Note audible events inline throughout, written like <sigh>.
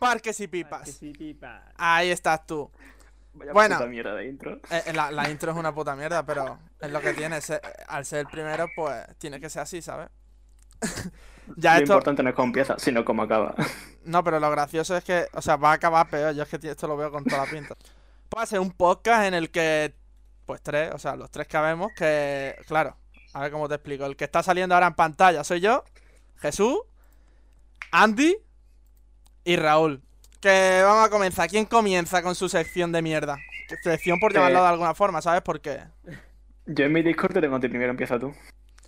Parques y pipas. Parques y pipas. Ahí estás tú. Vaya Bueno. puta mierda de intro. Eh, eh, la, la intro es una puta mierda, pero es lo que tiene. se- al ser el primero, pues tiene que ser así, ¿sabes? <laughs> ya Lo esto. importante no es cómo empieza, sino cómo acaba. No, pero lo gracioso es que, o sea, va a acabar peor. Yo es que esto lo veo con toda la pinta. Puede ser un podcast en el que, pues tres, o sea, los tres que habemos, que, claro, a ver cómo te explico. El que está saliendo ahora en pantalla soy yo, Jesús, Andy y Raúl. Que vamos a comenzar. ¿Quién comienza con su sección de mierda? Sección por llamarlo Eh. de alguna forma, ¿sabes por qué? Yo en mi Discord te tengo a ti primero, empieza tú.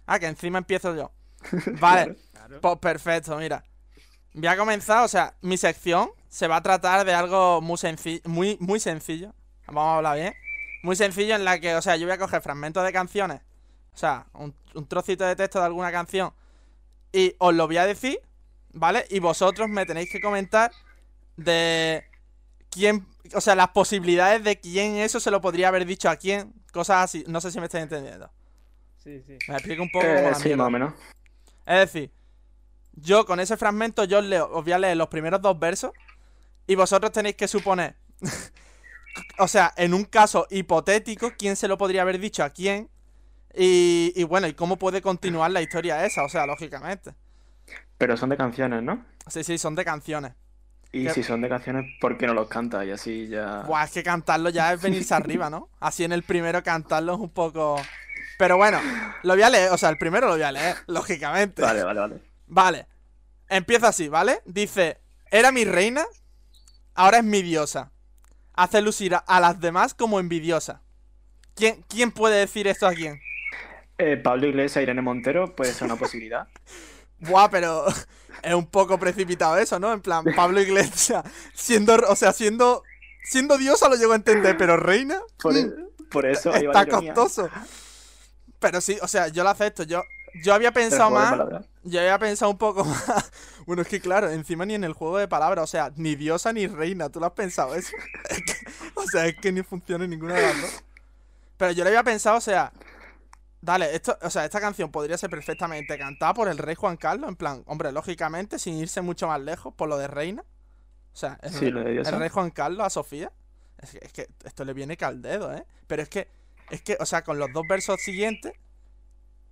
Ah, que encima empiezo yo. <laughs> Vale. Claro. Pues perfecto, mira. Voy a comenzar, o sea, mi sección se va a tratar de algo muy sencillo, muy, muy sencillo. Vamos a hablar bien. Muy sencillo en la que, o sea, yo voy a coger fragmentos de canciones. O sea, un, un trocito de texto de alguna canción. Y os lo voy a decir, ¿vale? Y vosotros me tenéis que comentar de quién, o sea, las posibilidades de quién eso se lo podría haber dicho a quién. Cosas así. No sé si me estáis entendiendo. Sí, sí. Me explico un poco Eh, como la sí, mierda. más o menos. Es decir, yo con ese fragmento yo os, leo, os voy a leer los primeros dos versos y vosotros tenéis que suponer, <laughs> o sea, en un caso hipotético, quién se lo podría haber dicho a quién y, y bueno, y cómo puede continuar la historia esa, o sea, lógicamente. Pero son de canciones, ¿no? Sí, sí, son de canciones. Y si son de canciones, ¿por qué no los cantas? Y así ya. Buah, es que cantarlo ya es venirse <laughs> arriba, ¿no? Así en el primero cantarlo es un poco... Pero bueno, lo voy a leer, o sea, el primero lo voy a leer, <laughs> lógicamente. Vale, vale, vale. Vale. Empieza así, ¿vale? Dice, era mi reina, ahora es mi diosa. Hace lucir a- a las demás como envidiosa. ¿Quién, ¿Quién puede decir esto a quién? Eh, Pablo Iglesias, Irene Montero, puede ser una posibilidad. <laughs> Buah, pero <laughs> es un poco precipitado eso, ¿no? En plan, Pablo Iglesias, siendo, o sea, siendo, siendo diosa lo llego a entender, pero reina Por, <laughs> por eso ahí está costoso. Pero sí, o sea, yo lo acepto. Yo, yo había pensado más. Yo había pensado un poco <laughs> más. Bueno, es que claro, encima ni en el juego de palabras, o sea, ni diosa ni reina, ¿tú lo has pensado eso? Es que- o sea, es que ni funciona ninguna de las dos. Pero yo le había pensado, o sea, dale, esto, o sea, esta canción podría ser perfectamente cantada por el rey Juan Carlos, en plan, hombre, lógicamente, sin irse mucho más lejos, por lo de reina. O sea, el, Sí, rey- el Juan Carlos a Sofía. Es que, es que esto le viene caldedo, ¿eh? Pero es que, es que, o sea, con los dos versos siguientes,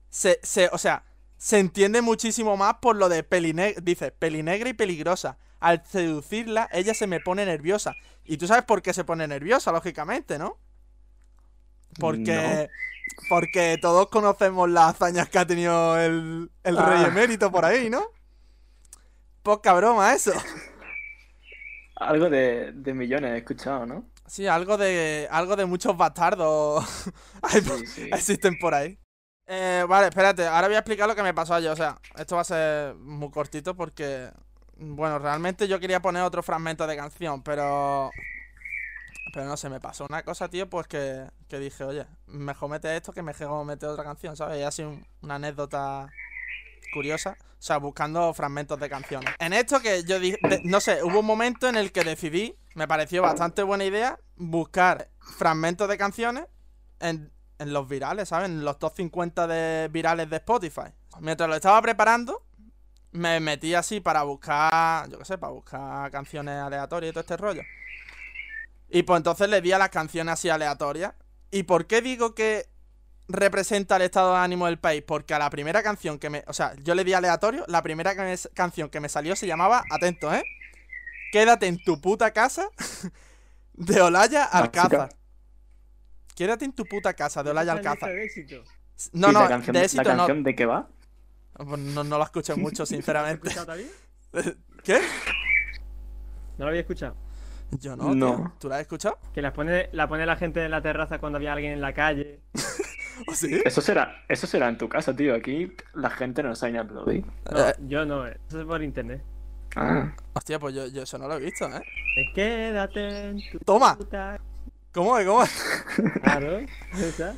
se, se, o sea, se entiende muchísimo más por lo de pelinegra. Dice, pelinegra y peligrosa. Al seducirla, ella se me pone nerviosa. Y tú sabes por qué se pone nerviosa, lógicamente, ¿no? Porque. Porque todos conocemos las hazañas que ha tenido el, el rey Ah. emérito por ahí, ¿no? Poca broma eso. <laughs> Algo de, de millones he escuchado, ¿no? Sí, algo de. algo de muchos bastardos <laughs> hay por- Sí, sí. existen por ahí. Eh, vale, espérate, ahora voy a explicar lo que me pasó ayer. O sea, esto va a ser muy cortito porque. Bueno, realmente yo quería poner otro fragmento de canción, pero. Pero no sé, me pasó una cosa, tío, pues que, que dije, oye, mejor mete esto que mejor mete otra canción, ¿sabes? Y así un- una anécdota curiosa. O sea, buscando fragmentos de canciones. En esto que yo dije, no sé, hubo un momento en el que decidí, me pareció bastante buena idea, buscar fragmentos de canciones en, en los virales, ¿sabes? En los top 50 de virales de Spotify. Mientras lo estaba preparando, me metí así para buscar, yo qué sé, para buscar canciones aleatorias y todo este rollo. Y pues entonces le di a las canciones así aleatorias. ¿Y por qué digo que representa el estado de ánimo del país? Porque a la primera canción que me... O sea, yo le di aleatorio, la primera que me- canción que me salió se llamaba, atento, ¿eh? Quédate en tu puta casa <laughs> de Olaya Alcázar. Quédate en tu puta casa de Olaya Alcázar. de éxito. No, ¿Y no, la canción, de la éxito no. canción de qué va? Pues No, no la escuché mucho, ¿No <laughs> lo sinceramente. has escuchado todavía? <laughs> ¿Qué? No lo había escuchado. Yo no, No. tío. ¿Tú la has escuchado? Que las pone, la pone la gente en la terraza cuando había alguien en la calle. <laughs> ¿O sí? Eso será, eso será en tu casa, tío. Aquí la gente no sabe ni aplaudir. No, Eh. yo no, eh. eso es por internet. Ah, Hostia, pues yo, yo eso no lo he visto, ¿eh? Quédate en tu Toma. puta- ¿Cómo es? ¿Cómo es? <laughs> Claro, esa.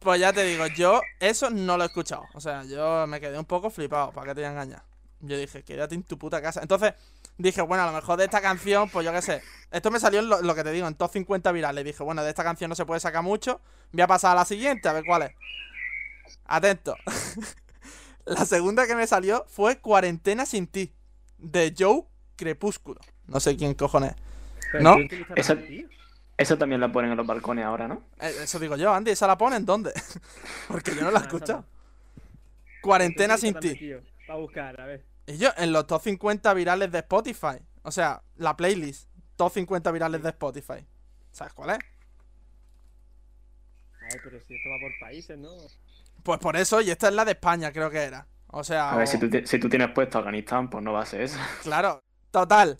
Pues ya te digo, yo eso no lo he escuchado. O sea, yo me quedé un poco flipado, ¿para qué te voy a engañar? Yo dije, quédate en tu puta casa. Entonces dije, bueno, a lo mejor de esta canción, pues yo qué sé. Esto me salió en lo, lo que te digo, en top 50 virales. Dije, bueno, de esta canción no se puede sacar mucho. Voy a pasar a la siguiente, a ver cuál es. Atento. <laughs> la segunda que me salió fue Cuarentena sin ti, de Joe Crepúsculo. No sé quién cojones. Pero ¿No? Esa-. Eso también la ponen en los balcones ahora, ¿no? Eh, Eso digo yo, Andy, ¿esa la ponen dónde? <laughs> Porque yo no la he Ah, esa escuchado. Cuarentena ¿Tú sin ti. Va a buscar, a ver. Y yo, en los top 50 virales de Spotify. O sea, la playlist. Top 50 virales de Spotify. ¿Sabes cuál es? A ver, pero si esto va por países, ¿no? Pues por eso, y esta es la de España, creo que era. O sea, A ver, o- si tú, si tú tienes puesto Afganistán, pues no va a ser eso. <laughs> claro. Total.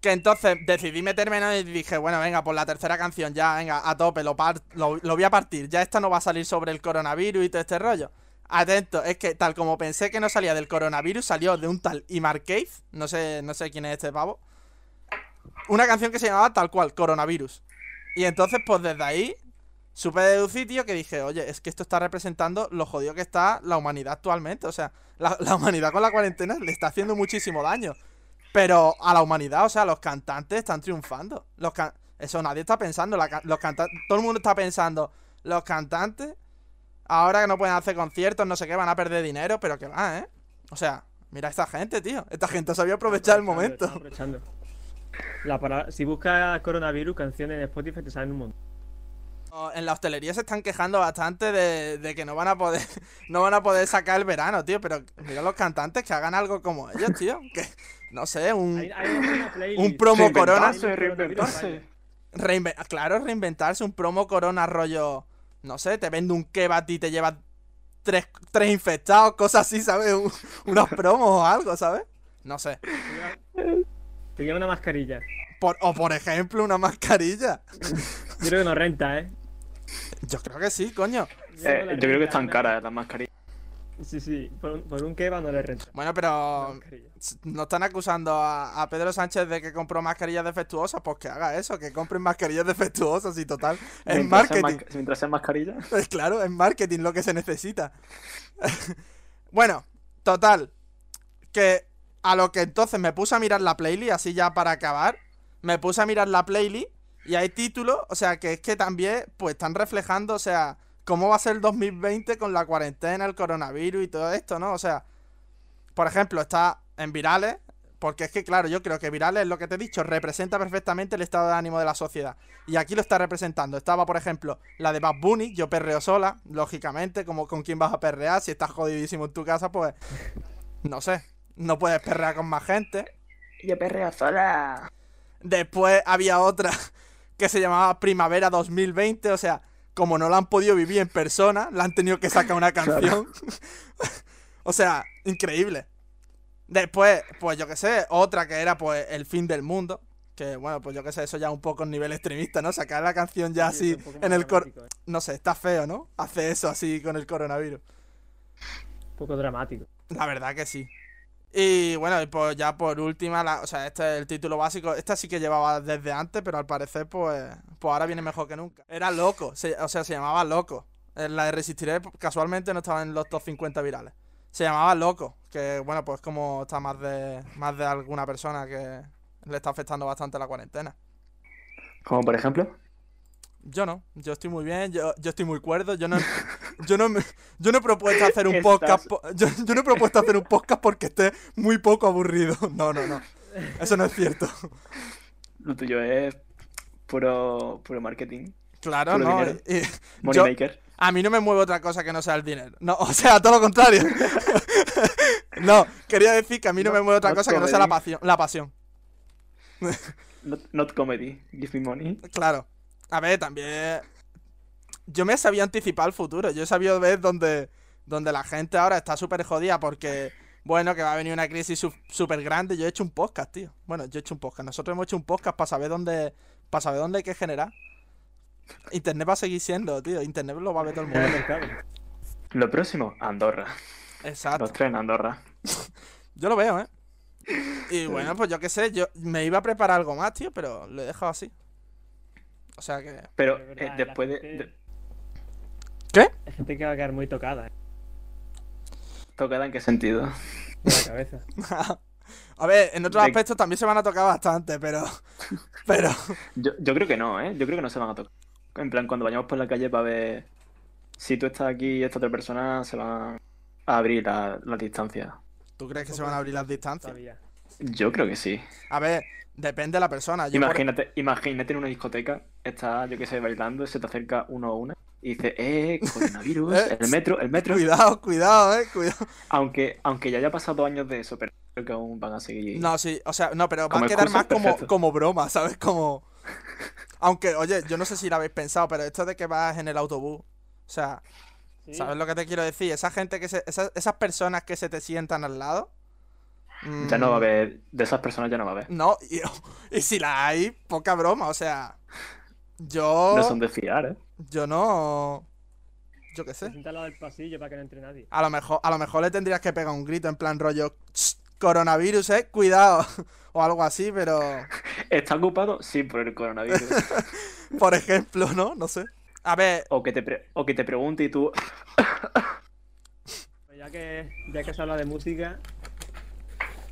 Que entonces decidí meterme en el y dije, bueno, venga, por la tercera canción, ya, venga, a tope, lo, par- lo, lo voy a partir. Ya esta no va a salir sobre el coronavirus y todo este rollo. Atento, es que tal como pensé que no salía del coronavirus, salió de un tal Imar Cave. No sé, no sé quién es este pavo. Una canción que se llamaba tal cual, Coronavirus. Y entonces, pues desde ahí, supe deducir, tío, que dije, oye, es que esto está representando lo jodido que está la humanidad actualmente. O sea, la, humanidad con la cuarentena le está haciendo muchísimo daño. Pero a la humanidad, o sea, los cantantes están triunfando. Los Eso nadie está pensando. la los Todo el mundo está pensando, los cantantes, ahora que no pueden hacer conciertos, no sé qué, van a perder dinero, pero que va, ¿eh? O sea, mira a esta gente, tío. Esta gente sabía aprovechar el momento. aprovechando. La si buscas coronavirus, canciones en Spotify te salen un montón. En la hostelería se están quejando bastante de, de que no van a poder <laughs> no van a poder sacar el verano, tío. Pero mira los cantantes que hagan algo como ellos, tío. <laughs> Que no sé, un Hay, un promo corona. Reinventarse, reinventarse. reinve- claro, reinventarse un promo corona rollo. No sé, te vende un kebab y te llevas tres, tres infectados, cosas así, ¿sabes? Un- unos promos o algo, ¿sabes? No sé. Te lleva- lleva una mascarilla. Por- o por ejemplo, una mascarilla. Yo creo que no renta, ¿eh? Yo creo que sí, coño. Eh, yo creo que están caras las mascarillas. Sí, sí. Por, un- por un kebab no le renta. Bueno, pero no están acusando a, a Pedro Sánchez de que compró mascarillas defectuosas, pues que haga eso, que compren mascarillas defectuosas y total. <laughs> Es sean marketing. Mientras sean mascarillas. Pues <laughs> claro, es marketing lo que se necesita. <laughs> bueno, total. Que a lo que entonces me puse a mirar la playlist, así ya para acabar. Me puse a mirar la playlist y hay títulos, o sea, que es que también pues están reflejando, o sea, cómo va a ser el 2020 con la cuarentena, el coronavirus y todo esto, ¿no? O sea, por ejemplo, está en virales, porque es que, claro, yo creo que virales, lo que te he dicho, representa perfectamente el estado de ánimo de la sociedad. Y aquí lo está representando. Estaba, por ejemplo, la de Bad Bunny, yo perreo sola, lógicamente, como con quién vas a perrear, si estás jodidísimo en tu casa, pues, no sé, no puedes perrear con más gente. Yo perreo sola. Después había otra <laughs> que se llamaba Primavera 2020, o sea, como no la han podido vivir en persona, la han tenido que sacar una canción. <laughs> o sea, increíble. Después, pues yo qué sé, otra que era pues el fin del mundo. Que bueno, pues yo qué sé, eso ya un poco en nivel extremista, ¿no? Sacar la canción ya Sí, así en el cor... ¿eh? No sé, está feo, ¿no? Hace eso así con el coronavirus. Un poco dramático. La verdad que sí. Y bueno, y pues ya por última, la- o sea, este es el título básico. Esta sí que llevaba desde antes, pero al parecer, pues, pues ahora viene mejor que nunca. Era loco, se- o sea, se llamaba loco. La de Resistiré casualmente no estaba en los top 50 virales. Se llamaba loco, que bueno, pues como está más de más de alguna persona que le está afectando bastante la cuarentena. Como por ejemplo. Yo no, yo estoy muy bien, yo, yo estoy muy cuerdo, yo no, <laughs> yo no, me- yo no he propuesto hacer un podcast, po- yo, yo no he propuesto hacer un podcast porque esté muy poco aburrido. <laughs> No, no, no, eso no es cierto. Lo tuyo es puro, puro marketing. Claro, Puro no. dinero. y- y Money yo- maker. a mí no me mueve otra cosa que no sea el dinero. No, o sea, todo lo contrario. <laughs> no, quería decir que a mí no, No- me mueve otra cosa que no sea la pasión, la pasión. Not, not comedy. Give me money. Claro. A ver, también. Yo me sabía anticipar el futuro. Yo he sabido ver donde, donde la gente ahora está súper jodida porque, bueno, que va a venir una crisis su- súper grande. Yo he hecho un podcast, tío. Bueno, yo he hecho un podcast. Nosotros hemos hecho un podcast para saber dónde, para saber dónde hay que generar. Internet va a seguir siendo, tío. Internet lo va a ver todo el En el mundo. <laughs> Lo próximo, Andorra. Exacto. Los tres en Andorra. <laughs> Yo lo veo, ¿eh? Y bueno, pues yo qué sé, yo me iba a preparar algo más, tío, pero lo he dejado así. O sea que... Pero eh, después de, gente que va a quedar muy tocada, ¿eh? ¿Tocada en qué sentido? De la cabeza. <laughs> a ver, en otros De- aspectos también se van a tocar bastante, pero... <laughs> Pero... Yo, yo creo que no, ¿eh? Yo creo que no se van a tocar. En plan, cuando vayamos por la calle para ver si tú estás aquí y esta otra persona, se van a abrir la- las distancias. ¿Tú crees que se van a abrir las distancias? Todavía. Yo creo que sí. A ver, depende de la persona. Yo por- Imagínate, imagínate en una discoteca, estás, yo qué sé, bailando, se te acerca uno a una y dice, eh, <laughs> coronavirus, Eh, el metro, el metro. Cuidado, cuidado, eh, cuidado. Aunque, aunque ya haya pasado años de eso, pero creo que aún van a seguir. No, sí, o sea, no, pero va a quedar excusa, más como, como broma, ¿sabes? Como. <laughs> Aunque, oye, yo no sé si lo habéis pensado, pero esto de que vas en el autobús. O sea, Sí. ¿sabes lo que te quiero decir? Esa gente que se. Esas, esas personas que se te sientan al lado. Ya no va a mm, haber, de esas personas ya no va a haber. No, y, <laughs> y si la hay, poca broma, o sea. Yo. No son de fiar, ¿eh? Yo no. Yo qué sé. sienta al lado del pasillo para que no entre nadie. A lo mejor, a lo mejor le tendrías que pegar un grito en plan rollo. "Ch, Coronavirus, eh, cuidado. <laughs> O algo así, pero. <laughs> ¿Está ocupado? Sí, por el coronavirus. <laughs> Por ejemplo, ¿no? No sé. A ver, o, que te pre- o que te pregunte y tú. Pues ya que, ya que se habla de música,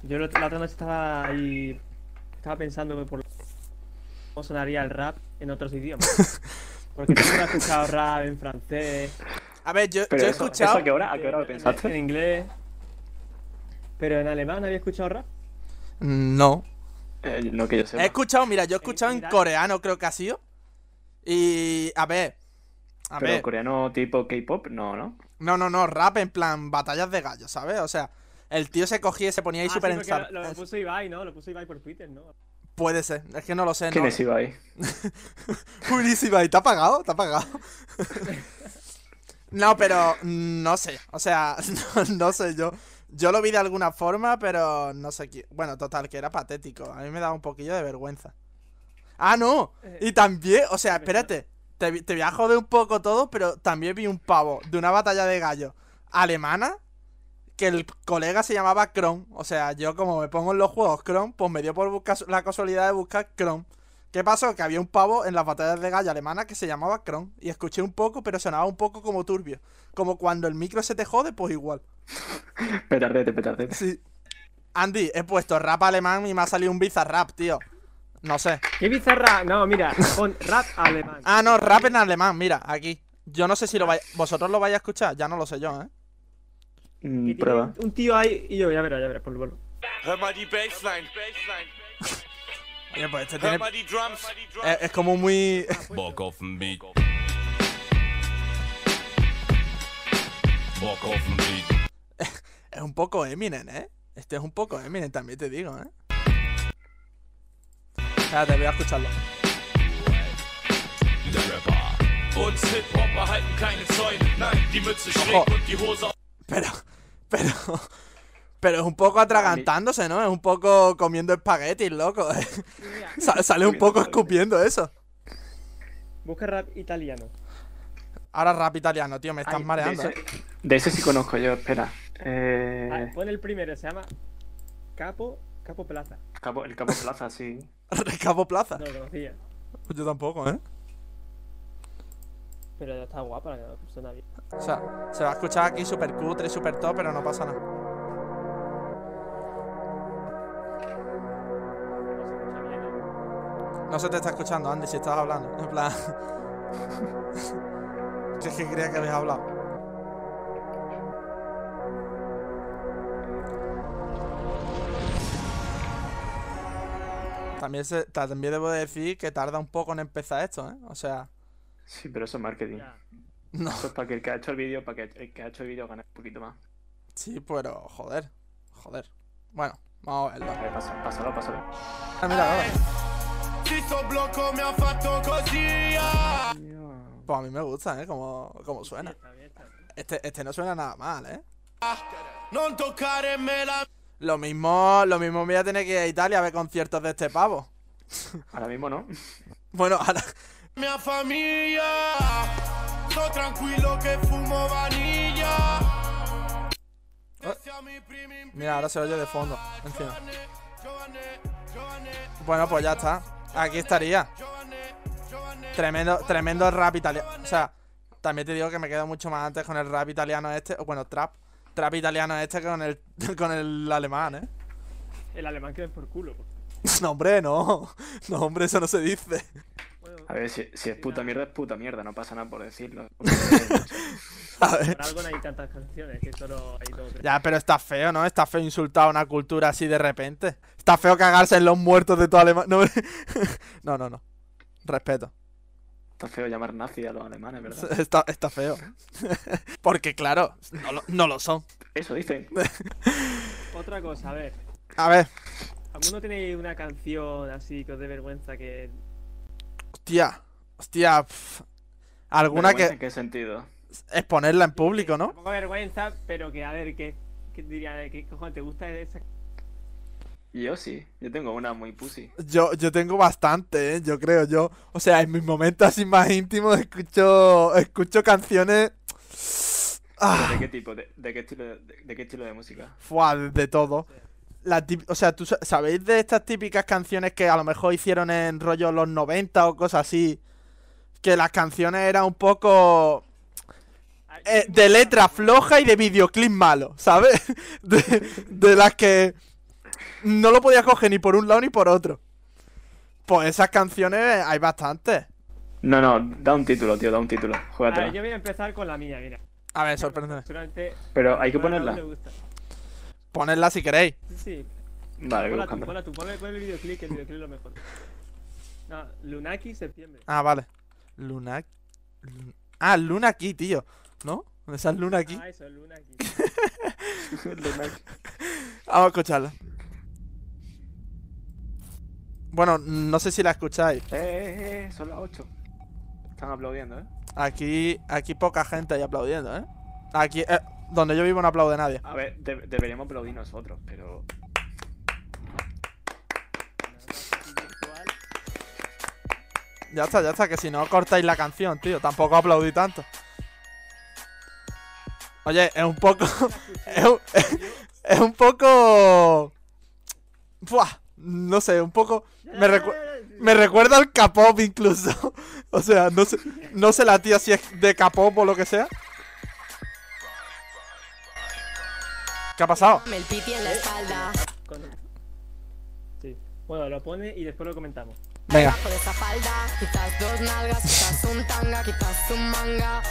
yo la la otra noche estaba ahí. Estaba pensando por cómo sonaría el rap en otros idiomas. Porque tú no has escuchado rap en francés, a ver, yo, he eso, escuchado. ¿eso a qué hora? ¿A qué hora lo en- en pensaste? inglés. Pero en alemán había escuchado rap. No. Eh, no que yo sepa. He escuchado, mira, yo he escuchado en coreano, creo que ha sido. Y. A ver. A Pero ver. coreano tipo K-pop, no, ¿no? No, no, no, rap en plan batallas de gallos, ¿sabes? O sea, el tío se cogía y se ponía ahí Ah, súper sí, lo, lo puso Ibai, ¿no? Lo puso Ibai por Twitter, ¿no? Puede ser, es que no lo sé, ¿Quién no. es Ibai? <laughs> Buenísima, ¿y te ha pagado? ¿Te ha pagado? <laughs> no, pero mm, no sé, o sea, <laughs> no, no sé, yo yo lo vi de alguna forma, pero no sé qué. Bueno, total, que era patético. A mí me daba un poquillo de vergüenza. Ah, no. Y también, o sea, espérate, te, vi- te voy a joder un poco todo, pero también vi un pavo de una batalla de gallos alemana que el colega se llamaba Chrome. O sea, yo como me pongo en los juegos Chrome, pues me dio por buscar la casualidad de buscar Chrome. ¿Qué pasó? Que había un pavo en las batallas de gallo alemana que se llamaba Chrome. Y escuché un poco, pero sonaba un poco como turbio. Como cuando el micro se te jode, pues igual. <laughs> Petardete, petardete. Sí. Andy, he puesto rap alemán y me ha salido un bizarrap, tío. No sé. ¿Qué bizarra? No, mira, pon rap alemán. Ah, no, rap en alemán, mira, aquí. Yo no sé si lo vais... ¿Vosotros lo vais a escuchar? Ya no lo sé yo, ¿eh? Mm, prueba. Un tío ahí y yo, ya verás, ya verás, die Bassline. Oye, pues este tiene... Es, es como muy... Auf den Beat. Auf den Beat. Es un poco Eminem, ¿eh? Este es un poco Eminem, también te digo, ¿eh? Espérate, voy a escucharlo. Pero... Pero... <laughs> Pero es un poco atragantándose, ¿no? Es un poco comiendo espaguetis, loco. <laughs> ¿eh? Sa- sale un poco escupiendo eso. Busca rap italiano. Ahora rap italiano, tío, me estás Ay, mareando. De ¿eh? ese, de ese sí conozco yo, espera. Ah, Eh, pon el primero, se llama Capo, Capo Plaza. Capo- el Capo Plaza, sí. <laughs> Recabo Plaza. No lo conocía. Yo tampoco, ¿eh? Pero ya está guapa, la suena bien. O sea, se va a escuchar aquí super cutre, super top, pero no pasa nada. No se escucha bien, ¿eh? No se te está escuchando, Andy, si estás hablando. En plan. <laughs> Es que creía que habías hablado. También, se, también debo de decir que tarda un poco en empezar esto, ¿eh? O sea, Sí, pero eso es marketing. No. Eso es para que el que ha hecho el vídeo, para que el que ha hecho el vídeo gane un poquito más. Sí, pero joder. Joder. Bueno, vamos a verlo. Pasa- pásalo, pásalo. Ah, mira, mi ah. Pues a mí me gusta, ¿eh? Como, como suena. Este, este no suena nada mal, ¿eh? Lo mismo, lo mismo voy a tener que ir a Italia a ver conciertos de este pavo. Ahora mismo no. Bueno, ahora. mia famiglia. Sto tranquillo che fumo vaniglia. Primi in Mira, ahora se oye de fondo. Encima. Bueno, pues ya está. Aquí estaría. Tremendo, tremendo rap italiano. O sea, también te digo que me quedo mucho más antes con el rap italiano este. O bueno, trap. Trap italiano este que con el, <laughs> con el alemán, ¿eh? El alemán que ven por culo. <laughs> No, hombre, no. No, hombre, eso no se dice. A ver, si, si es puta mierda, es puta mierda, no pasa nada por decirlo. <laughs> <laughs> A ver. Por algo no hay tantas canciones, que solo hay dos. Ya, pero está feo, ¿no? Está feo insultar a una cultura así de repente. Está feo cagarse en los muertos de toda Alemania. <laughs> No, no, no, no. Respeto. Está feo llamar nazi a los alemanes, ¿verdad? Está, está feo. Porque, claro, no lo, no lo son. Eso dicen. Otra cosa, a ver. A ver, ¿Alguno tiene una canción así que os dé vergüenza que. Hostia. Hostia. pf. Alguna que ¿En qué sentido? exponerla en público, ¿no? Un poco vergüenza, pero que a ver, ¿qué, qué diría? ¿Qué cojones te gusta esa Yo sí, yo tengo una muy pussy. Yo, yo tengo bastante, ¿eh? yo creo, yo. O sea, en mis momentos así más íntimos escucho, escucho canciones. Ah, ¿De qué tipo? ¿De, de qué estilo de, de qué estilo de música? de, de todo. La o sea, ¿tú sa- sabéis de estas típicas canciones que a lo mejor hicieron en rollo los 90 o cosas así? Que las canciones eran un poco eh, de letra floja y de videoclip malo, ¿sabes? <laughs> De, de las que no lo podías coger ni por un lado ni por otro. Pues esas canciones hay bastantes. No, no, da un título, tío, da un título. A ver, Júgatela. yo voy a empezar con la mía, mira. A ver. Seguramente. Pero hay que a ponerla. Ponedla si queréis. Sí, sí. Vale, Ponla tú, ponla tú, ponle, ponle el videoclip, que el videoclip es lo mejor. No, Lunaki, septiembre. Ah, vale. Luna. Lun- Ah, Luna aquí, tío. ¿No? Esa es Luna aquí. Ah, eso, Lunaki. <laughs> Vamos a escucharla. Bueno, no sé si la escucháis. eh, eh, eh, son las 8. Están aplaudiendo, ¿eh? Aquí, aquí poca gente ahí aplaudiendo, ¿eh? Aquí, eh, donde yo vivo no aplaude nadie. A ver, de- deberíamos aplaudir nosotros, pero. Ya está, ya está, que si no cortáis la canción, tío. Tampoco aplaudí tanto. Oye, es un poco. <laughs> es, un, <laughs> es un poco. Buah, no sé, un poco. Me, recu- me recuerda al K-pop incluso. <laughs> o sea, no sé, no sé la tía si es de K-pop o lo que sea. ¿Qué ha pasado? el piti en la espalda. Sí. Bueno, lo pone y después lo comentamos. Venga. Debajo de esa falda, quizás dos nalgas, quizás un tanga, quizás un manga.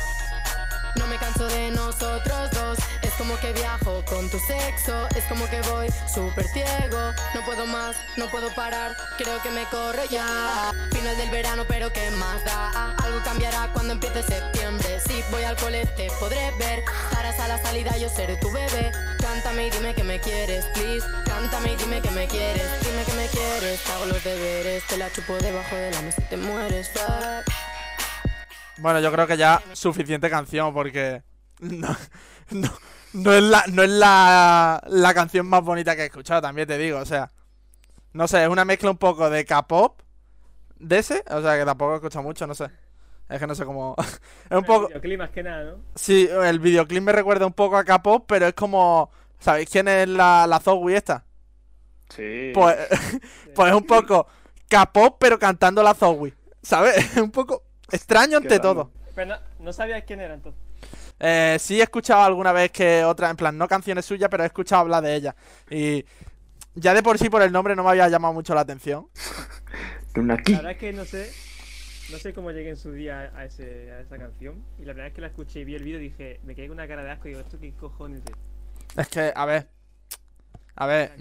No me canso de nosotros dos. Es como que viajo con tu sexo. Es como que voy súper ciego. No puedo más, no puedo parar. Creo que me corro ya. Final del verano, pero ¿qué más da? Algo cambiará cuando empiece septiembre. Si voy al cole te podré ver. Estarás a la salida, yo seré tu bebé. Cántame y dime que me quieres, please. Cántame y dime que me quieres. Dime que me quieres. Hago los deberes. Te la chupo debajo de la mesa y te mueres. Fuck. Bueno, yo creo que ya suficiente canción porque no, no, no es, la, no es la, la canción más bonita que he escuchado, también te digo, o sea, no sé, es una mezcla un poco de K-pop, de ese, o sea, que tampoco he escuchado mucho, no sé, es que no sé cómo, <laughs> es un poco, El videoclip más que nada, ¿no? sí, el videoclip me recuerda un poco a K-pop, pero es como, ¿sabéis quién es la, la Zoe esta? Sí. Pues, <laughs> pues es un poco K-pop, pero cantando la Zoe, ¿sabes? <laughs> Es un poco extraño ante todo. Pero no, no sabías quién era entonces. Eh, sí he escuchado alguna vez que otra, en plan, no canciones suyas, pero he escuchado hablar de ella. Y ya de por sí por el nombre no me había llamado mucho la atención. La verdad es que no sé. No sé cómo llegué en su día a, ese, a esa canción. Y la verdad es que la escuché y vi el vídeo y dije, me quedé con una cara de asco y digo, ¿esto qué cojones es? Es que, a ver. A ver.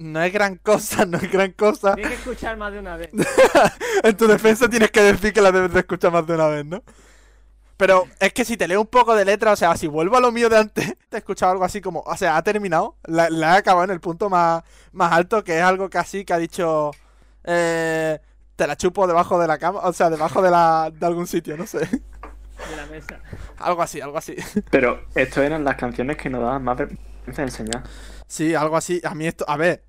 No es gran cosa, <laughs> no es gran cosa. Tienes que escuchar más de una vez. <laughs> En tu defensa tienes que decir que la debes de escuchar más de una vez, ¿no? Pero es que si te leo un poco de letra, o sea, si vuelvo a lo mío de antes, <laughs> te he escuchado algo así como, o sea, ha terminado, la, la he acabado en el punto más, más alto, que es algo casi que ha dicho, eh, te la chupo debajo de la cama, o sea, debajo de, la, de algún sitio, no sé. De la mesa. Algo así, algo así. Pero esto eran las canciones que nos daban más vergüenza de enseñar. Sí, algo así. A mí esto, a ver,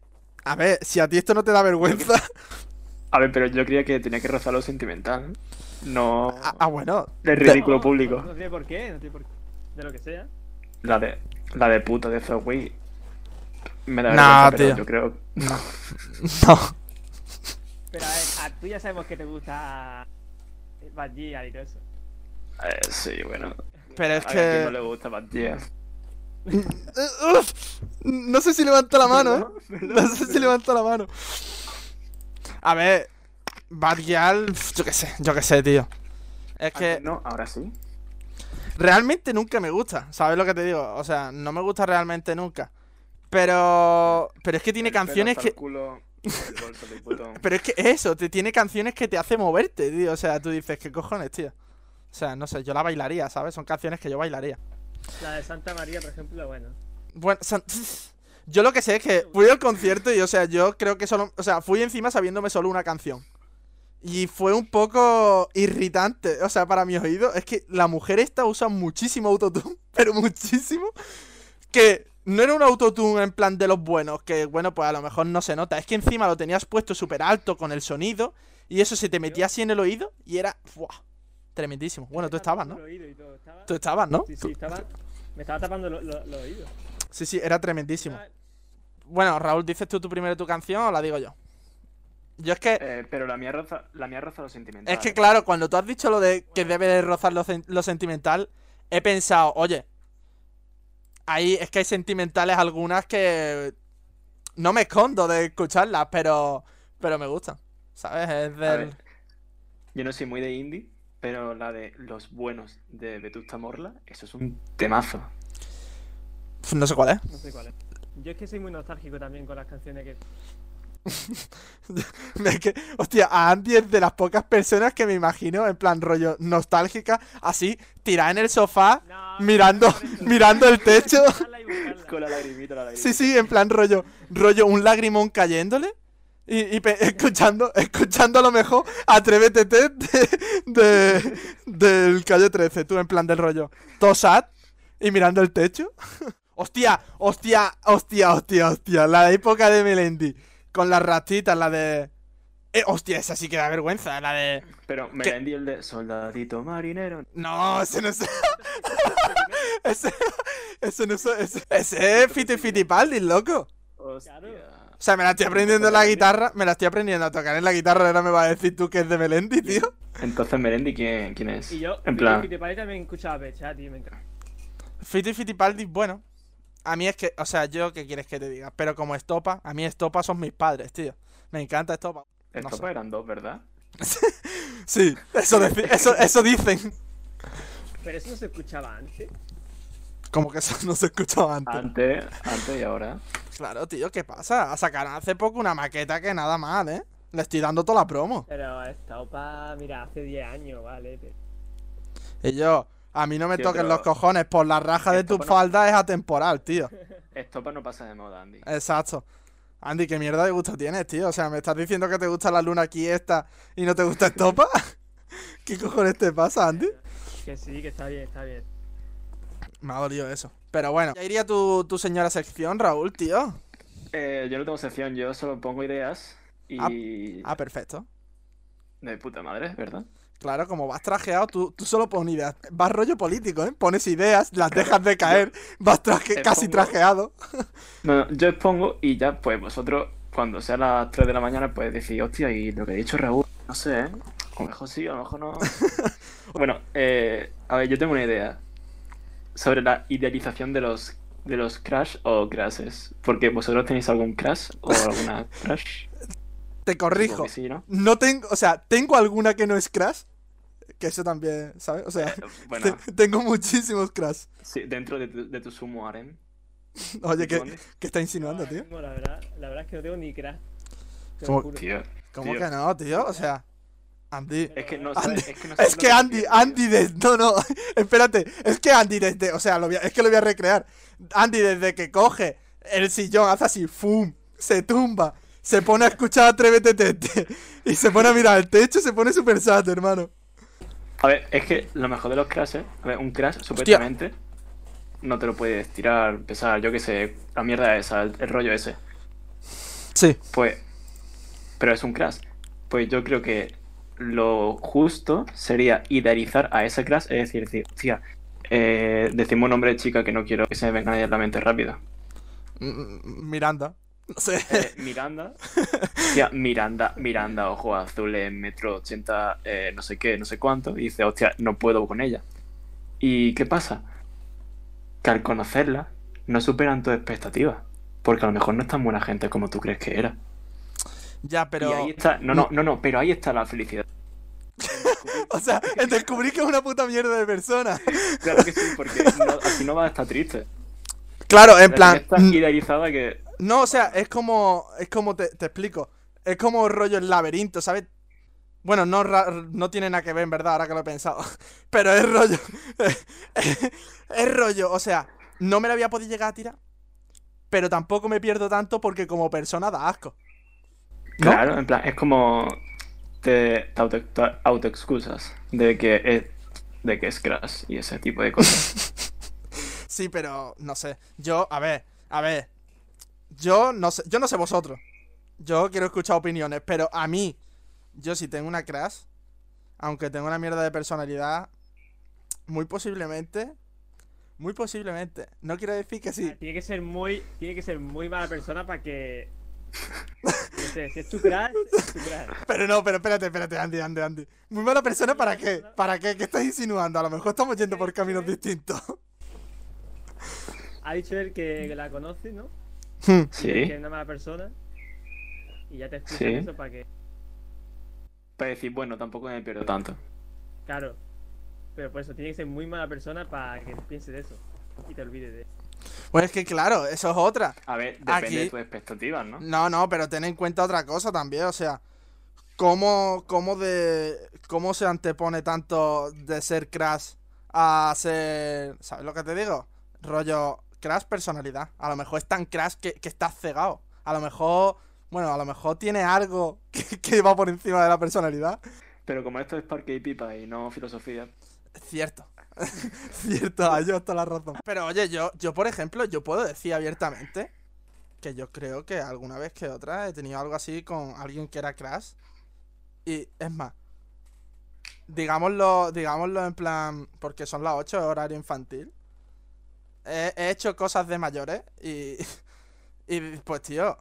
a ver, si a ti esto no te da vergüenza. A ver, pero yo creía que tenía que rozar lo sentimental. No. Ah, ah, bueno. El ridículo No, público. No, no tiene por qué, no tiene por qué. De lo que sea. La de. La de puto de Zoe. Me da Nah, vergüenza, pero tío. yo creo. <laughs> No. Pero a ver, a tú ya sabemos que te gusta Bad y todo eso. Eh, sí, bueno. Pero es A ver, ¿a no que. le gusta Bad uf, no sé si levanto la mano, ¿eh? No sé si levanto la mano. A ver, uf, yo qué sé, yo qué sé, tío. Es que No, ahora sí. Realmente nunca me gusta, ¿sabes lo que te digo? O sea, no me gusta realmente nunca. Pero. Pero es que tiene El canciones que. culo, el. <laughs> Pero es que eso, te tiene canciones que te hace moverte, tío. O sea, tú dices, ¿qué cojones, tío? O sea, no sé, yo la bailaría, ¿sabes? Son canciones que yo bailaría. La de Santa María, por ejemplo, bueno. Bueno, <laughs> yo lo que sé es que fui al concierto y, o sea, yo creo que solo. O sea, fui encima sabiéndome solo una canción. Y fue un poco irritante, o sea, para mi oído. Es que la mujer esta usa muchísimo autotune, <laughs> pero muchísimo. Que no era un autotune en plan de los buenos, que bueno, pues a lo mejor no se nota. Es que encima lo tenías puesto súper alto con el sonido y eso se te metía así en el oído y era. Tremendísimo. Bueno, tú estabas, ¿no? Estaba- Tú estabas, ¿no? Sí, sí, estaba. Me estaba tapando lo- lo- los oídos. Sí, sí, era tremendísimo. Bueno, Raúl, ¿dices tú tu primero tu canción o la digo yo? Yo es que. Eh, pero la mía roza, la mía roza lo sentimental. Es que claro, cuando tú has dicho lo de que debe de rozar lo, lo sentimental, he pensado, oye, ahí es que hay sentimentales algunas que no me escondo de escucharlas, pero pero me gustan, ¿sabes? Es A del... ver, yo no soy muy de indie, pero la de Los Buenos de Vetusta Morla, eso es un temazo. Pf, No sé cuál es. No sé cuál es. Yo es que soy muy nostálgico también con las canciones que. <laughs> Es que, hostia, a Andy es de las pocas personas que me imagino en plan rollo nostálgica, así, tirada en el sofá, No, mirando, no, mirando el techo. Con la lagrimita, la lagrimita. Sí, sí, en plan rollo, rollo un lagrimón cayéndole y, y pe- <laughs> escuchando, escuchando a lo mejor Atrévete de, de- del calle 13, tú en plan del rollo, todo sad y mirando el techo. <laughs> Hostia, hostia, hostia, hostia, hostia, la época de Melendi con las ratitas, la de... Eh, hostia, esa sí que da vergüenza, la de... Pero me ¿Qué? vendí el de Soldadito Marinero. No, ese no es... <laughs> ese, ese no es... Ese, ese es Fiti Fitipaldi, loco. Hostia. O sea, me la estoy aprendiendo en la guitarra, me la estoy aprendiendo a tocar en la guitarra, ahora me va a decir tú que es de Melendi, tío. Entonces, Melendi, ¿quién, quién es? Y yo, en y plan, te parece también escuchaba Pecha, tío, me encanta. Fiti Fitipaldi, bueno. A mí es que, o sea, yo qué quieres que te diga, pero como Estopa, a mí Estopa son mis padres, tío. Me encanta Estopa. estos sé. eran dos, ¿verdad? <laughs> Sí, eso, eso, eso dicen. Pero eso no se escuchaba antes. Como que eso no se escuchaba antes. Antes, antes y ahora. Claro, tío, ¿qué pasa? Sacaron hace poco una maqueta que nada mal, ¿eh? Le estoy dando toda la promo. Pero esta opa, mira, hace 10 años, vale. pero- Y yo, a mí no me toquen los cojones, por la raja de tu no- falda es atemporal, tío. <laughs> Estopa no pasa de moda, Andy. Exacto. Andy, ¿qué mierda de gusto tienes, tío? O sea, ¿me estás diciendo que te gusta la luna aquí esta y no te gusta Estopa? <laughs> ¿Qué cojones te pasa, Andy? Que sí, que está bien, está bien. Me ha dolido eso. Pero bueno, ya iría tu, tu señora sección, Raúl, tío. Eh, yo no tengo sección, yo solo pongo ideas y... Ah, perfecto. De puta madre, ¿verdad? Claro, como vas trajeado, tú, tú solo pones ideas. Vas rollo político, ¿eh? Pones ideas, las dejas de caer, vas traje- casi pongo- trajeado. No, no, yo expongo y ya, pues vosotros, cuando sea las 3 de la mañana, pues decís, hostia, y lo que ha dicho Raúl, no sé, ¿eh? A lo mejor sí, a lo mejor no. <laughs> bueno, eh, a ver, yo tengo una idea sobre la idealización de los de los crash o crashes. Porque vosotros tenéis algún crash o <laughs> alguna crash. Te corrijo. sí, ¿no? No tengo, o sea, tengo alguna que no es Crash. Que eso también, ¿sabes? O sea, Eh, <laughs> bueno, te- tengo muchísimos Crash. sí, dentro de tu, de tu sumo harem. <laughs> Oye, ¿qué, qué está insinuando, Ahora tío? mismo, la, verdad, la verdad es que no tengo ni crash. Te ¿Cómo- juro. Tío. ¿Cómo tío. que no, tío? O sea, Andy. Es que no Andy, es que no sabes Es lo que Andy. Andy desde... No, no, <laughs> espérate. Es que Andy desde... O sea, lo voy a- es que lo voy a recrear. Andy desde que coge el sillón, hace así, ¡fum! Se tumba, se pone a escuchar Atrévete Tete y se pone a mirar el techo, se pone super sad, hermano. A ver, es que lo mejor de los crashes, a ver, un crash supuestamente no te lo puedes tirar, pesar, yo qué sé, la mierda esa, el, el rollo ese. Sí. Pues, pero es un crash. Pues yo creo que lo justo sería idealizar a ese crash, es decir, decir, hostia, eh, decimos un nombre de chica que no quiero que se me venga a la mente rápido. Mm, Miranda. <laughs> No sé. Eh, Miranda, hostia, Miranda, Miranda, ojo azul en metro 80, eh, no sé qué, no sé cuánto, y dice, hostia, no puedo con ella. ¿Y qué pasa? Que al conocerla, no superan tus expectativas. Porque a lo mejor no es tan buena gente como tú crees que era. Ya, pero... Y ahí está, no, no, no, no, pero ahí está la felicidad. O sea, el descubrir que es una puta mierda de persona. Claro que sí, porque <laughs> no- así no vas a estar triste. Claro, en La plan. tan idealizada que. No, o sea, es como. Es como te, te explico. Es como rollo el laberinto, ¿sabes? Bueno, no, no tiene nada que ver, en verdad, ahora que lo he pensado. <laughs> Pero es rollo. <laughs> es rollo, o sea, no me la voy a poder llegar a tirar. Pero tampoco me pierdo tanto porque como persona da asco. ¿No? Claro, en plan, es como. Te, te auto, te autoexcusas de que es. De que es Crash y ese tipo de cosas. <laughs> Sí, pero no sé. Yo, a ver, a ver. Yo no sé, yo no sé vosotros. Yo quiero escuchar opiniones, pero a mí, yo si tengo una crash, aunque tengo una mierda de personalidad, muy posiblemente, muy posiblemente, no quiero decir que sí. Tiene que ser muy, tiene que ser muy mala persona para que. <laughs> Sé, si es tu crush, es tu crush. Pero no, pero espérate, espérate, Andy, Andy, Andy. Muy mala persona, ¿para qué? ¿Para qué? ¿Qué estás insinuando? A lo mejor estamos yendo por caminos distintos. Ha dicho él que, la conoce, ¿no? Hmm. Sí. Que es una mala persona. Y ya te explico Sí. eso para que. Para decir, bueno, tampoco me pierdo tanto. Claro. Pero por eso tiene que ser muy mala persona para que pienses de eso. Y te olvides de Pues es que claro, eso es otra. A ver, depende Aquí- de tus expectativas, ¿no? No, no, pero ten en cuenta otra cosa también, o sea, cómo, cómo de cómo se antepone tanto de ser Crash a ser, ¿sabes lo que te digo? Rollo Crash personalidad. A lo mejor es tan Crash que, que estás cegado. A lo mejor, bueno, a lo mejor tiene algo <laughs> que, que va por encima de la personalidad. Pero como esto es parque y pipa y no filosofía, Cierto. <laughs> Cierto, hay hasta la razón. Pero oye, yo, yo por ejemplo, yo puedo decir abiertamente que yo creo que alguna vez que otra he tenido algo así con alguien que era Crash. Y es más, digámoslo, digámoslo en plan, porque son las 8 horario infantil. He, he hecho cosas de mayores y, <laughs> y pues tío,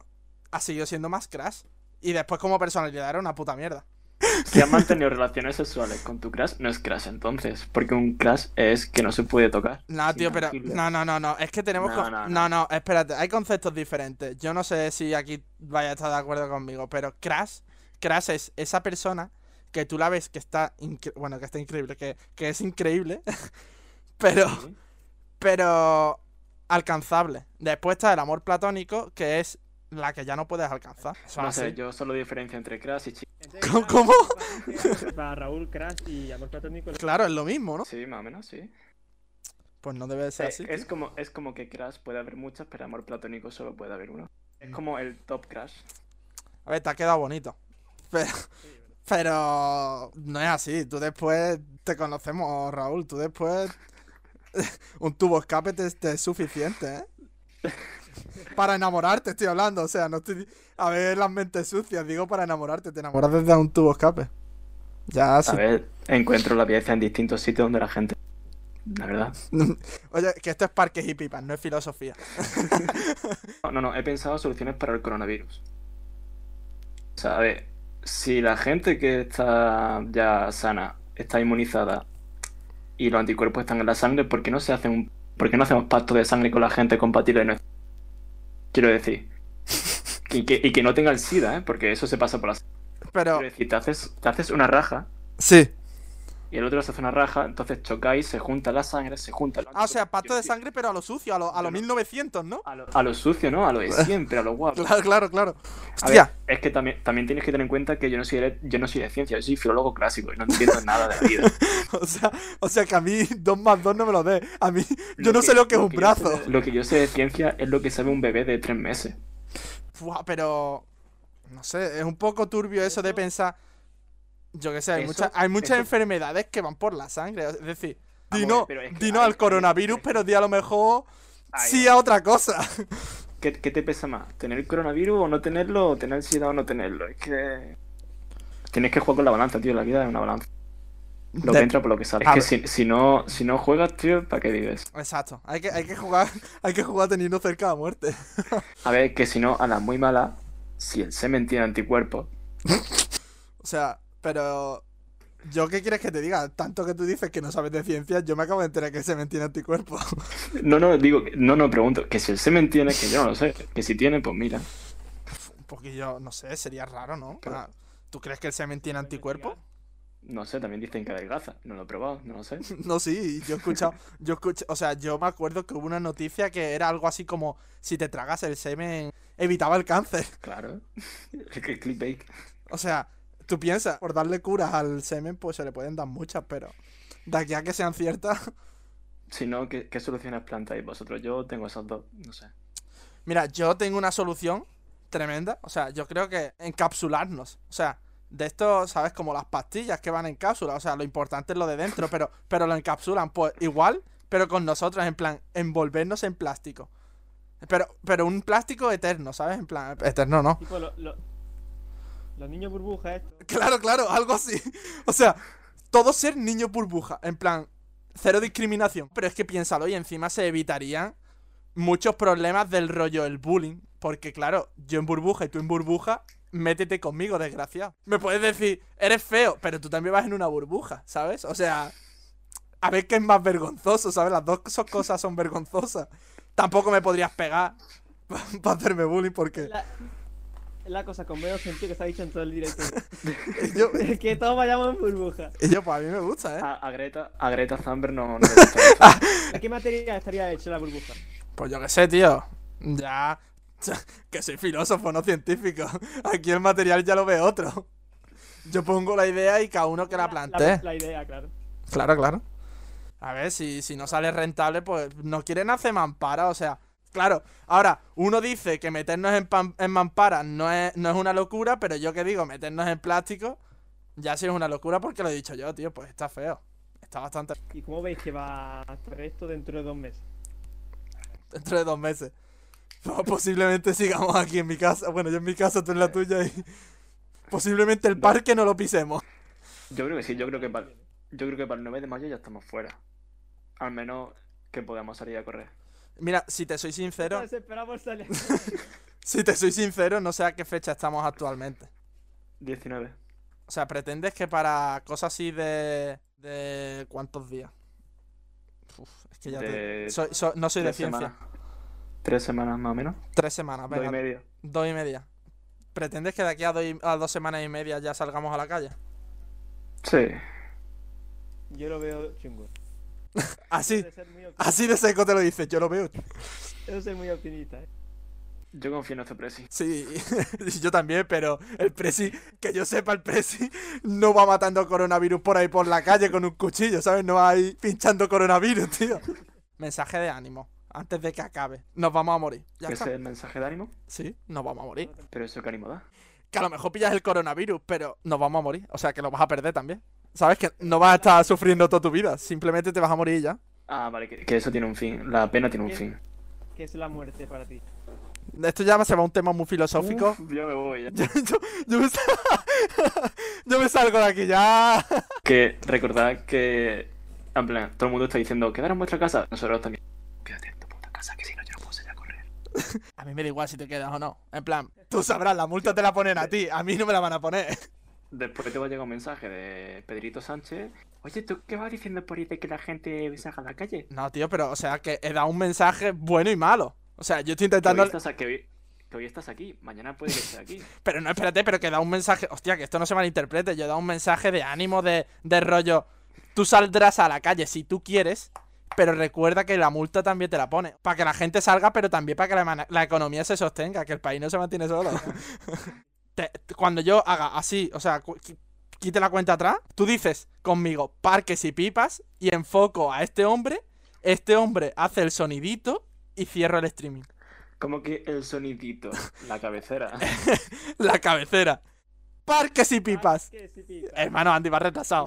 ha seguido siendo más Crash. Y después como personalidad era una puta mierda. Si has mantenido relaciones sexuales con tu crush, no es crush entonces. Porque un crush es que no se puede tocar. No, tío, pero. No, no, no, no. Es que tenemos. No, no, no, no. espérate. Hay conceptos diferentes. Yo no sé si aquí vaya a estar de acuerdo conmigo. Pero Crash. Crash es esa persona que tú la ves que está. incre- Bueno, que está increíble. Que, que es increíble. <laughs> pero. Sí. Pero. Alcanzable. Después está el amor platónico, que es la que ya no puedes alcanzar. Eso No sé, yo solo diferencia entre crush y chico. ¿Cómo- cómo? Para Raúl, Crash y Amor Platónico. Claro, es lo mismo, ¿no? Sí, más o menos, sí. Pues no debe de ser Eh, así. es, como, es como que crush puede haber muchas, pero amor platónico solo puede haber uno. Es como el top crush. A ver, te ha quedado bonito. Pero, pero no es así. Tú después te conocemos, Raúl. Tú después. <laughs> Un tubo escape te, te es suficiente, ¿eh? Para enamorarte, estoy hablando. O sea, no estoy. A ver, las mentes sucias. Digo para enamorarte. Te enamoras desde un tubo escape. Ya, sí. A ver, encuentro la belleza en distintos sitios donde la gente. La verdad. <laughs> Oye, que esto es parques y pipas, no es filosofía. <laughs> No, no, no, he pensado soluciones para el coronavirus. O sea, a ver, si la gente que está ya sana está inmunizada y los anticuerpos están en la sangre, ¿por qué no se hacen un, por qué no hacemos pacto de sangre con la gente compatible de nuestra- Quiero decir. Y que, y que no tenga el SIDA, ¿eh? Porque eso se pasa por la sangre. Pero, Quiero decir, te haces, te haces una raja sí. Y el otro se hace una raja, entonces chocáis, se junta la sangre, se junta Ah, o sea, pacto de sangre, pero a lo sucio, a lo, a lo Yo no. 1900, ¿no? A lo, a lo sucio, ¿no? A lo de <laughs> siempre, a lo guapo. Claro, claro, claro. A ver, es que también, también tienes que tener en cuenta que yo no soy de, yo no soy de ciencia, yo soy filólogo clásico y no entiendo <laughs> nada de la vida. <laughs> O sea, o sea que a mí 2 más 2 no me lo dé. A mí, yo Lo no sé lo que es un brazo. sé lo que yo sé de ciencia es lo que sabe un bebé de tres meses. Buah, pero. No sé, es un poco turbio eso de pensar. Yo qué sé, hay, Eso- muchas, hay muchas eso- enfermedades que van por la sangre. Es decir, Vamos di a no, ver, pero es que di no hay- al coronavirus, hay- pero di a lo mejor sí a otra cosa. ¿Qué, qué te pesa más? ¿Tener el coronavirus o no tenerlo? ¿O tener sida o no tenerlo? Es que... Tienes que jugar con la balanza, tío. La vida es una balanza. Lo De- que entra por lo que sale. A Es que si, si no, si no juegas, tío, ¿para qué vives? Exacto, hay que, hay que jugar, <laughs> hay que jugar teniendo cerca la muerte. A ver, que si no, a la muy mala, si el semen tiene anticuerpos, <laughs> O sea, pero. ¿Yo qué quieres que te diga? Tanto que tú dices que no sabes de ciencia, yo me acabo de enterar que se me tiene anticuerpos. <laughs> No, no, digo, que- no, no, pregunto, que si el semen tiene, que yo no lo sé, que si tiene, pues mira. Un poquillo, no sé, sería raro, ¿no? Pero- Ah, ¿Tú crees que el semen tiene anticuerpos? no sé, también dicen que adelgaza. No lo he probado, no lo sé. <laughs> No, sí, yo he escuchado, yo escuché, o sea, yo me acuerdo que hubo una noticia que era algo así como si te tragas el semen evitaba el cáncer. Claro. <laughs> Es que clickbait. O sea, tú piensas, por darle curas al semen, pues se le pueden dar muchas, pero de aquí a que sean ciertas. <laughs> Si no, ¿qué, qué soluciones plantáis vosotros? Yo tengo esas dos, no sé. Mira, yo tengo una solución tremenda. O sea, yo creo que encapsularnos. O sea, de esto, ¿sabes? Como las pastillas que van en cápsula. O sea, lo importante es lo de dentro, pero, pero lo encapsulan. Pues igual, pero con nosotros, en plan, envolvernos en plástico. Pero, pero un plástico eterno, ¿sabes? En plan, eterno no. Tipo, lo- lo- los niños burbujas estos. <laughs> Claro, claro, algo así. <laughs> O sea, todo ser niño burbuja. En plan, cero discriminación. Pero es que piénsalo y encima se evitarían muchos problemas del rollo el bullying. Porque claro, yo en burbuja y tú en burbuja, métete conmigo, desgraciado. Me puedes decir, eres feo, pero tú también vas en una burbuja, ¿sabes? O sea, a ver qué es más vergonzoso, ¿sabes? Las dos cosas son vergonzosas. Tampoco me podrías pegar <laughs> para hacerme bullying porque... La, la cosa con menos sentido que se ha dicho en todo el directo. <laughs> Yo, que todos vayamos en burbuja. y yo, pues a mí me gusta, ¿eh? A, a Greta, a Greta Thunberg no, no le gusta eso. ¿De <laughs> qué materia estaría hecha la burbuja? Pues yo qué sé, tío. Ya. <laughs> Que soy filósofo, no científico. Aquí el material ya lo ve otro. Yo pongo la idea y cada uno que la plantee. La, idea, claro. Claro, claro. A ver, si, si no sale rentable, pues no quieren hacer mampara, o sea. Claro, ahora, uno dice que meternos en, pam- en mampara no es, no es una locura, pero yo que digo, meternos en plástico, ya sí es una locura porque lo he dicho yo, tío, pues está feo. Está bastante ¿Y cómo veis que va a hacer esto dentro de dos meses? dentro de dos meses. Pues posiblemente sigamos aquí en mi casa. Bueno, yo en mi casa, tú en la tuya y. Posiblemente el parque no lo pisemos. Yo creo que sí, yo creo que para, yo creo que para el 9 de mayo ya estamos fuera. Al menos que podamos salir a correr. Mira, si te soy sincero, <laughs> si te soy sincero, no sé a qué fecha estamos actualmente. 19. O sea, pretendes que para cosas así de. de ¿cuántos días? Uf, es que ya te. De soy- soy- no soy de tres ciencia. semanas. Tres semanas más o menos. Tres semanas, Dos y venga. medio. Dos y media. ¿Pretendes que de aquí a, dos y- a dos semanas y media ya salgamos a la calle? Sí. Yo lo veo chungo. <laughs> Así, así de seco te lo dices, yo lo veo. eso ser muy optimista, eh. Yo confío en nuestro presi. Sí, <laughs> yo también, pero el Presi, que yo sepa, el Presi no va matando coronavirus por ahí por la calle con un cuchillo, ¿sabes? No va ahí pinchando coronavirus, tío. Mensaje de ánimo, antes de que acabe. Nos vamos a morir. Ya ¿Qué está. es el mensaje de ánimo? Sí, nos vamos a morir. Pero eso qué ánimo da. Que a lo mejor pillas el coronavirus, pero nos vamos a morir. O sea, que lo vas a perder también. ¿Sabes? Que no vas a estar sufriendo toda tu vida. Simplemente te vas a morir y ya. Ah, vale, que, que eso tiene un fin. La pena tiene un fin. ¿Qué es la muerte para ti? Esto ya se va a un tema muy filosófico. Uf, yo me voy ya. <laughs> Yo, yo- yo me sal- <laughs> yo me salgo de aquí ya. <laughs> Que recordad que. En plan, todo el mundo está diciendo, quedar en vuestra casa. Nosotros también. Quédate en tu puta casa, que si no, yo no puedo salir a correr. A mí me da igual si te quedas o no. En plan, tú sabrás, la multa te la ponen a ti. A mí no me la van a poner. Después te va a llegar un mensaje de Pedrito Sánchez. Oye, ¿tú qué vas diciendo por ahí de que la gente salga a la calle? No, tío, pero, o sea, que he dado un mensaje bueno y malo. O sea, yo estoy Que hoy, intentando. que, hoy, que hoy estás aquí, mañana puede que estés aquí. <laughs> Pero no, espérate, pero que he dado un mensaje. Hostia, que esto no se malinterprete. Yo he dado un mensaje de ánimo, de, de rollo. Tú saldrás a la calle si tú quieres. Pero recuerda que la multa también te la pone. Para que la gente salga, pero también para que la economía se sostenga. Que el país no se mantiene solo. <laughs> Te- te- cuando yo haga así, o sea, quite la cuenta atrás, tú dices conmigo parques y pipas y enfoco a este hombre. Este hombre hace el sonidito y cierro el streaming. Como que el sonidito, la cabecera. <laughs> La cabecera. Parques y pipas. ¿Qué sí, pipa? Hermano, Andy va retrasado.